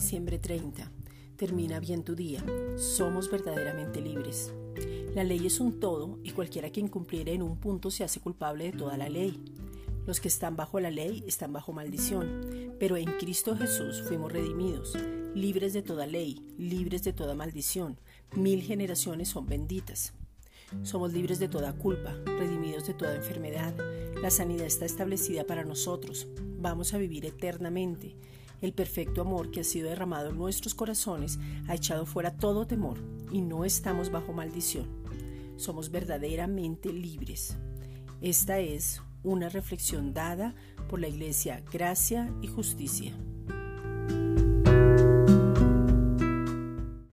30. Termina bien tu día. Somos verdaderamente libres. La ley es un todo y cualquiera que incumpliere en un punto se hace culpable de toda la ley. Los que están bajo la ley están bajo maldición, pero en Cristo Jesús fuimos redimidos, libres de toda ley, libres de toda maldición. Mil generaciones son benditas. Somos libres de toda culpa, redimidos de toda enfermedad. La sanidad está establecida para nosotros. Vamos a vivir eternamente. El perfecto amor que ha sido derramado en nuestros corazones ha echado fuera todo temor y no estamos bajo maldición. Somos verdaderamente libres. Esta es una reflexión dada por la Iglesia Gracia y Justicia.